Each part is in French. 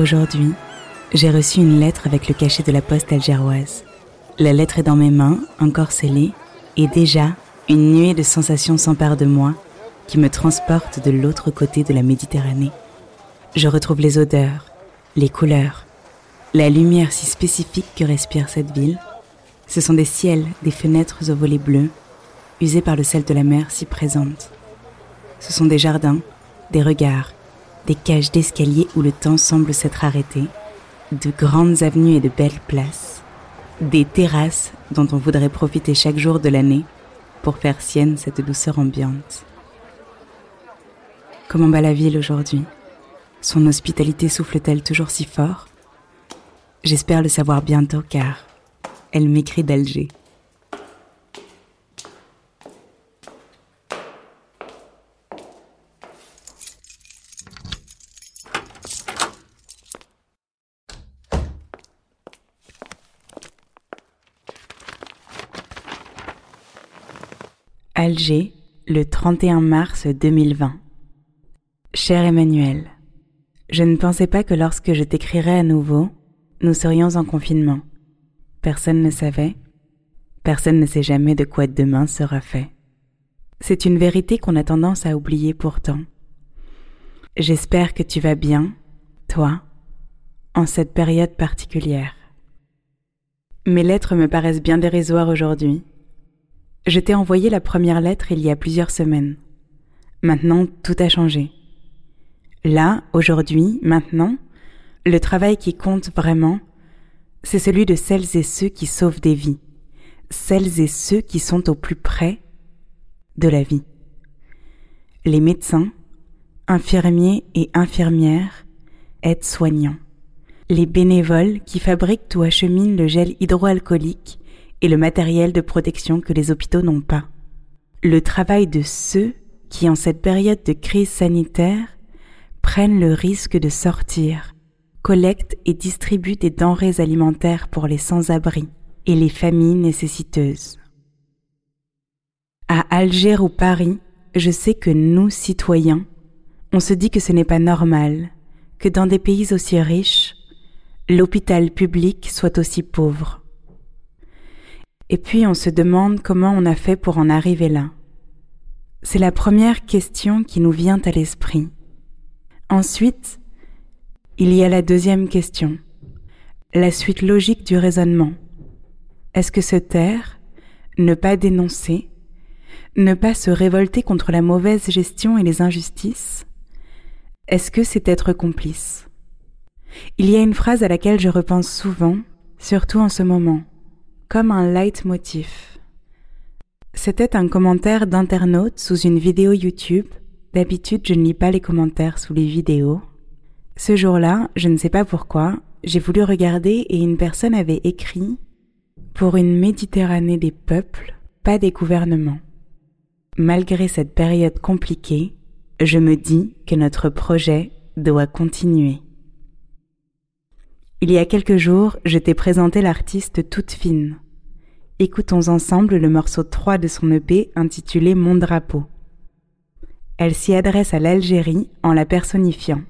Aujourd'hui, j'ai reçu une lettre avec le cachet de la poste algéroise. La lettre est dans mes mains, encore scellée, et déjà, une nuée de sensations s'empare de moi qui me transporte de l'autre côté de la Méditerranée. Je retrouve les odeurs, les couleurs, la lumière si spécifique que respire cette ville. Ce sont des ciels, des fenêtres aux volets bleus, usés par le sel de la mer si présente. Ce sont des jardins, des regards, des cages d'escalier où le temps semble s'être arrêté, de grandes avenues et de belles places, des terrasses dont on voudrait profiter chaque jour de l'année pour faire sienne cette douceur ambiante. Comment va la ville aujourd'hui? Son hospitalité souffle-t-elle toujours si fort? J'espère le savoir bientôt car elle m'écrit d'Alger. Alger, le 31 mars 2020. Cher Emmanuel, je ne pensais pas que lorsque je t'écrirais à nouveau, nous serions en confinement. Personne ne savait. Personne ne sait jamais de quoi demain sera fait. C'est une vérité qu'on a tendance à oublier pourtant. J'espère que tu vas bien, toi, en cette période particulière. Mes lettres me paraissent bien dérisoires aujourd'hui. Je t'ai envoyé la première lettre il y a plusieurs semaines. Maintenant, tout a changé. Là, aujourd'hui, maintenant, le travail qui compte vraiment, c'est celui de celles et ceux qui sauvent des vies, celles et ceux qui sont au plus près de la vie. Les médecins, infirmiers et infirmières, aides-soignants, les bénévoles qui fabriquent ou acheminent le gel hydroalcoolique et le matériel de protection que les hôpitaux n'ont pas. Le travail de ceux qui, en cette période de crise sanitaire, prennent le risque de sortir, collectent et distribuent des denrées alimentaires pour les sans-abri et les familles nécessiteuses. À Alger ou Paris, je sais que nous, citoyens, on se dit que ce n'est pas normal que dans des pays aussi riches, l'hôpital public soit aussi pauvre. Et puis on se demande comment on a fait pour en arriver là. C'est la première question qui nous vient à l'esprit. Ensuite, il y a la deuxième question, la suite logique du raisonnement. Est-ce que se taire, ne pas dénoncer, ne pas se révolter contre la mauvaise gestion et les injustices Est-ce que c'est être complice? Il y a une phrase à laquelle je repense souvent, surtout en ce moment comme un leitmotiv. C'était un commentaire d'internaute sous une vidéo YouTube. D'habitude, je ne lis pas les commentaires sous les vidéos. Ce jour-là, je ne sais pas pourquoi, j'ai voulu regarder et une personne avait écrit Pour une Méditerranée des peuples, pas des gouvernements. Malgré cette période compliquée, je me dis que notre projet doit continuer. Il y a quelques jours, je t'ai présenté l'artiste Toute Fine. Écoutons ensemble le morceau 3 de son EP intitulé Mon drapeau. Elle s'y adresse à l'Algérie en la personnifiant.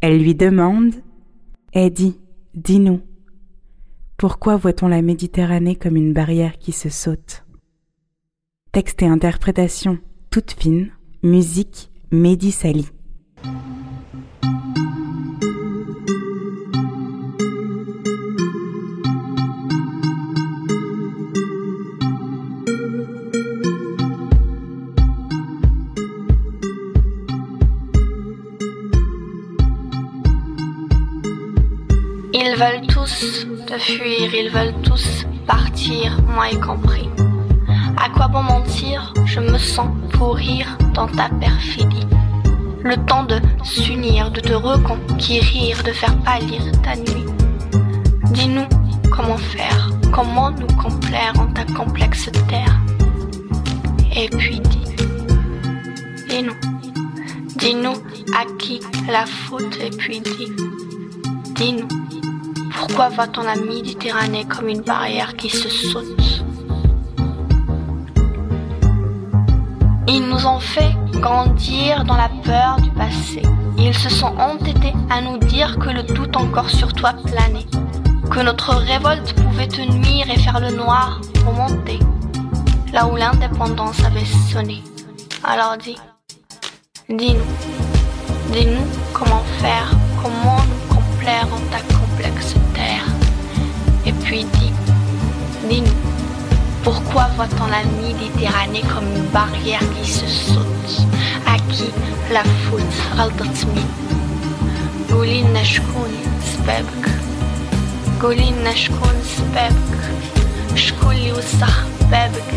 Elle lui demande Eh dis, dis-nous, pourquoi voit-on la Méditerranée comme une barrière qui se saute? Texte et interprétation toute fine, musique Mehdi Sali. Ils veulent tous te fuir, ils veulent tous partir, moi y compris. À quoi bon mentir? Je me sens pourrir dans ta perfidie. Le temps de s'unir, de te reconquérir, de faire pâlir ta nuit. Dis-nous comment faire, comment nous complaire en ta complexe terre. Et puis dis, dis-nous, dis-nous à qui la faute, et puis dis, dis-nous. Pourquoi va-t-on la Méditerranée comme une barrière qui se saute Ils nous ont fait grandir dans la peur du passé. Ils se sont entêtés à nous dire que le doute encore sur toi planait, que notre révolte pouvait te nuire et faire le noir remonter, là où l'indépendance avait sonné. Alors dis, dis-nous, dis-nous comment faire, comment nous complaire en ta. Et puis dis, dis-nous, pourquoi voit-on la Méditerranée comme une barrière qui se saute, à qui la faute غلطت قولي لنا شكون سبابك قولي لنا شكون سبابك شكون اللي وسخ بابك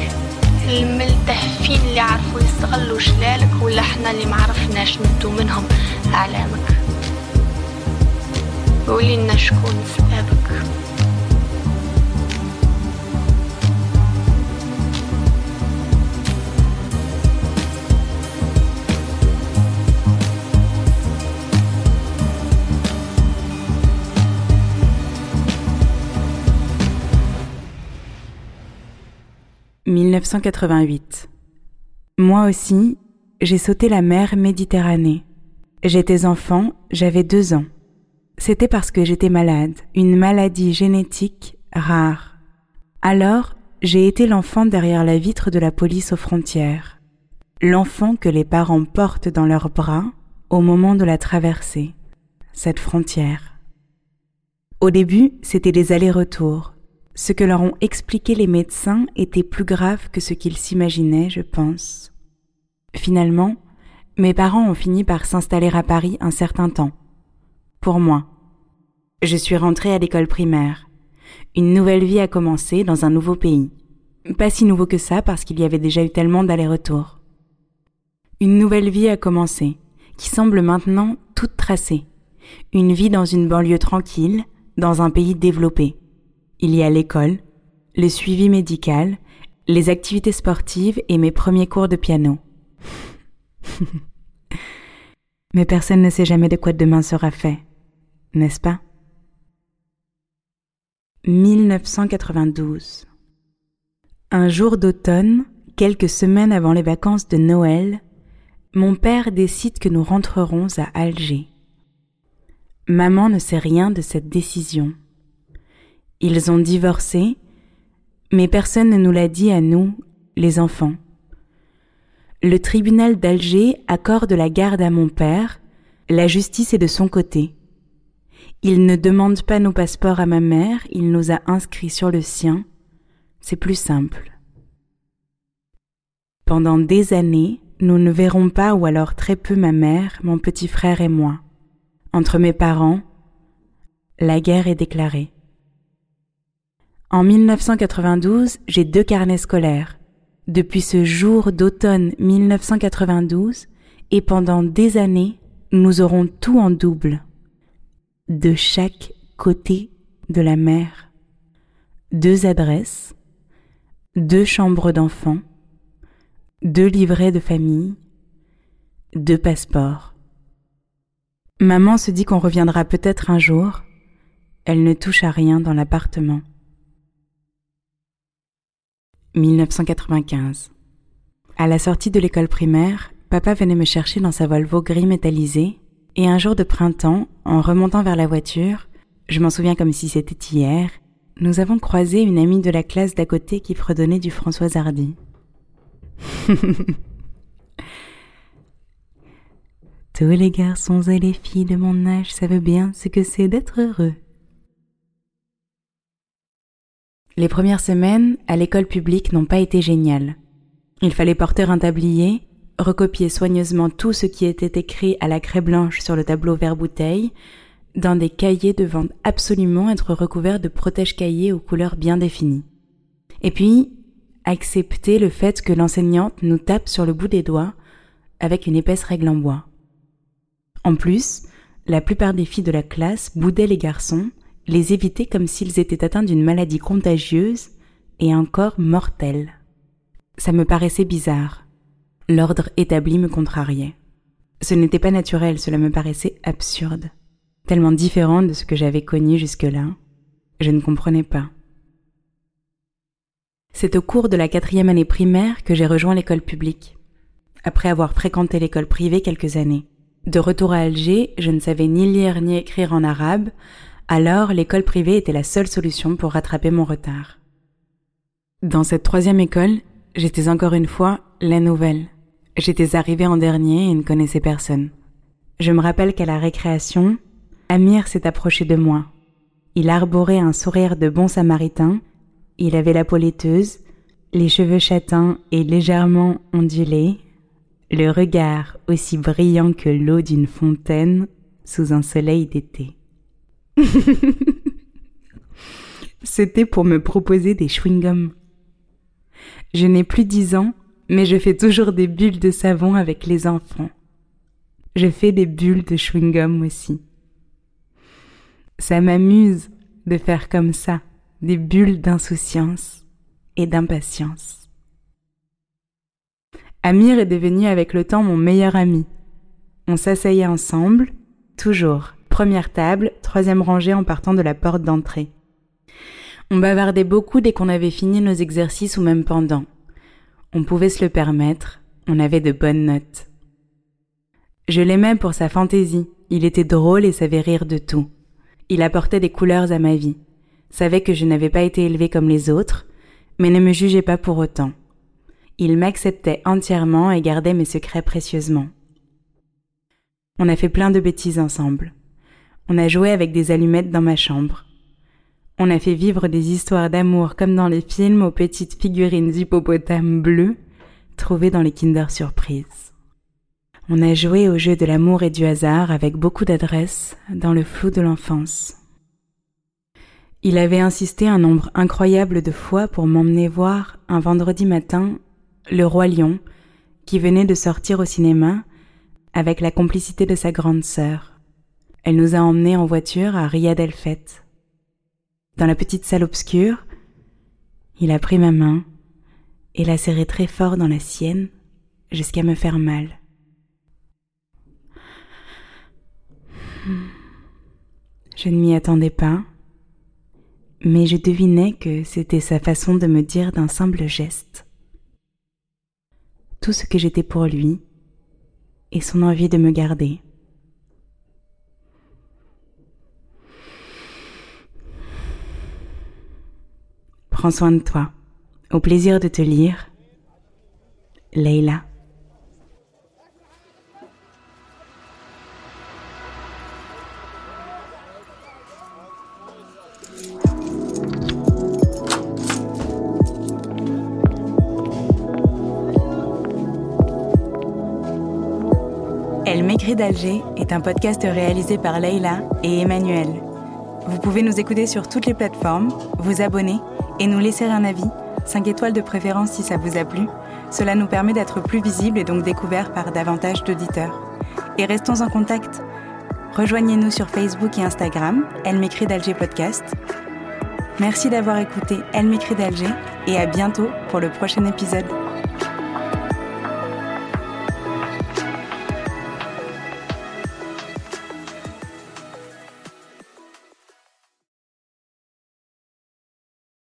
الملتهفين اللي عرفوا يستغلوا شلالك ولا إحنا اللي معرفناش ندو منهم. أعلامك. قولي لنا شكون سبابك 1988. Moi aussi, j'ai sauté la mer Méditerranée. J'étais enfant, j'avais deux ans. C'était parce que j'étais malade, une maladie génétique rare. Alors, j'ai été l'enfant derrière la vitre de la police aux frontières. L'enfant que les parents portent dans leurs bras au moment de la traversée, cette frontière. Au début, c'était des allers-retours. Ce que leur ont expliqué les médecins était plus grave que ce qu'ils s'imaginaient, je pense. Finalement, mes parents ont fini par s'installer à Paris un certain temps. Pour moi. Je suis rentrée à l'école primaire. Une nouvelle vie a commencé dans un nouveau pays. Pas si nouveau que ça parce qu'il y avait déjà eu tellement d'allers-retours. Une nouvelle vie a commencé, qui semble maintenant toute tracée. Une vie dans une banlieue tranquille, dans un pays développé. Il y a l'école, le suivi médical, les activités sportives et mes premiers cours de piano. Mais personne ne sait jamais de quoi demain sera fait, n'est-ce pas? 1992 Un jour d'automne, quelques semaines avant les vacances de Noël, mon père décide que nous rentrerons à Alger. Maman ne sait rien de cette décision. Ils ont divorcé, mais personne ne nous l'a dit à nous, les enfants. Le tribunal d'Alger accorde la garde à mon père, la justice est de son côté. Il ne demande pas nos passeports à ma mère, il nous a inscrits sur le sien. C'est plus simple. Pendant des années, nous ne verrons pas ou alors très peu ma mère, mon petit frère et moi. Entre mes parents, la guerre est déclarée. En 1992, j'ai deux carnets scolaires. Depuis ce jour d'automne 1992, et pendant des années, nous aurons tout en double. De chaque côté de la mer. Deux adresses, deux chambres d'enfants, deux livrets de famille, deux passeports. Maman se dit qu'on reviendra peut-être un jour. Elle ne touche à rien dans l'appartement. 1995. À la sortie de l'école primaire, papa venait me chercher dans sa Volvo gris métallisé, et un jour de printemps, en remontant vers la voiture, je m'en souviens comme si c'était hier, nous avons croisé une amie de la classe d'à côté qui fredonnait du François Hardy. Tous les garçons et les filles de mon âge savent bien ce que c'est d'être heureux. Les premières semaines à l'école publique n'ont pas été géniales. Il fallait porter un tablier, recopier soigneusement tout ce qui était écrit à la craie blanche sur le tableau vert bouteille, dans des cahiers devant absolument être recouverts de protège-cahiers aux couleurs bien définies. Et puis, accepter le fait que l'enseignante nous tape sur le bout des doigts avec une épaisse règle en bois. En plus, la plupart des filles de la classe boudaient les garçons les éviter comme s'ils étaient atteints d'une maladie contagieuse et encore mortelle. Ça me paraissait bizarre. L'ordre établi me contrariait. Ce n'était pas naturel, cela me paraissait absurde, tellement différent de ce que j'avais connu jusque-là. Je ne comprenais pas. C'est au cours de la quatrième année primaire que j'ai rejoint l'école publique. après avoir fréquenté l'école privée quelques années. De retour à Alger, je ne savais ni lire ni écrire en arabe, alors l'école privée était la seule solution pour rattraper mon retard. Dans cette troisième école, j'étais encore une fois la nouvelle. J'étais arrivée en dernier et ne connaissais personne. Je me rappelle qu'à la récréation, Amir s'est approché de moi. Il arborait un sourire de bon samaritain, il avait la peau laiteuse, les cheveux châtains et légèrement ondulés, le regard aussi brillant que l'eau d'une fontaine sous un soleil d'été. C'était pour me proposer des chewing-gums. Je n'ai plus dix ans, mais je fais toujours des bulles de savon avec les enfants. Je fais des bulles de chewing-gum aussi. Ça m'amuse de faire comme ça des bulles d'insouciance et d'impatience. Amir est devenu avec le temps mon meilleur ami. On s'asseyait ensemble, toujours, première table, troisième rangée en partant de la porte d'entrée. On bavardait beaucoup dès qu'on avait fini nos exercices ou même pendant. On pouvait se le permettre, on avait de bonnes notes. Je l'aimais pour sa fantaisie, il était drôle et savait rire de tout. Il apportait des couleurs à ma vie, savait que je n'avais pas été élevée comme les autres, mais ne me jugeait pas pour autant. Il m'acceptait entièrement et gardait mes secrets précieusement. On a fait plein de bêtises ensemble. On a joué avec des allumettes dans ma chambre. On a fait vivre des histoires d'amour comme dans les films aux petites figurines d'hippopotames bleus trouvées dans les Kinder Surprise. On a joué au jeu de l'amour et du hasard avec beaucoup d'adresse dans le flou de l'enfance. Il avait insisté un nombre incroyable de fois pour m'emmener voir un vendredi matin le roi lion qui venait de sortir au cinéma avec la complicité de sa grande sœur. Elle nous a emmenés en voiture à Riyad El Feth. Dans la petite salle obscure, il a pris ma main et l'a serrée très fort dans la sienne jusqu'à me faire mal. Je ne m'y attendais pas, mais je devinais que c'était sa façon de me dire d'un simple geste tout ce que j'étais pour lui et son envie de me garder. Prends soin de toi. Au plaisir de te lire. Leila. Elle m'écrit d'Alger est un podcast réalisé par Leila et Emmanuel. Vous pouvez nous écouter sur toutes les plateformes, vous abonner et nous laisser un avis, 5 étoiles de préférence si ça vous a plu. Cela nous permet d'être plus visibles et donc découverts par davantage d'auditeurs. Et restons en contact. Rejoignez-nous sur Facebook et Instagram, Elle m'écrit d'Alger Podcast. Merci d'avoir écouté Elle m'écrit d'Alger et à bientôt pour le prochain épisode.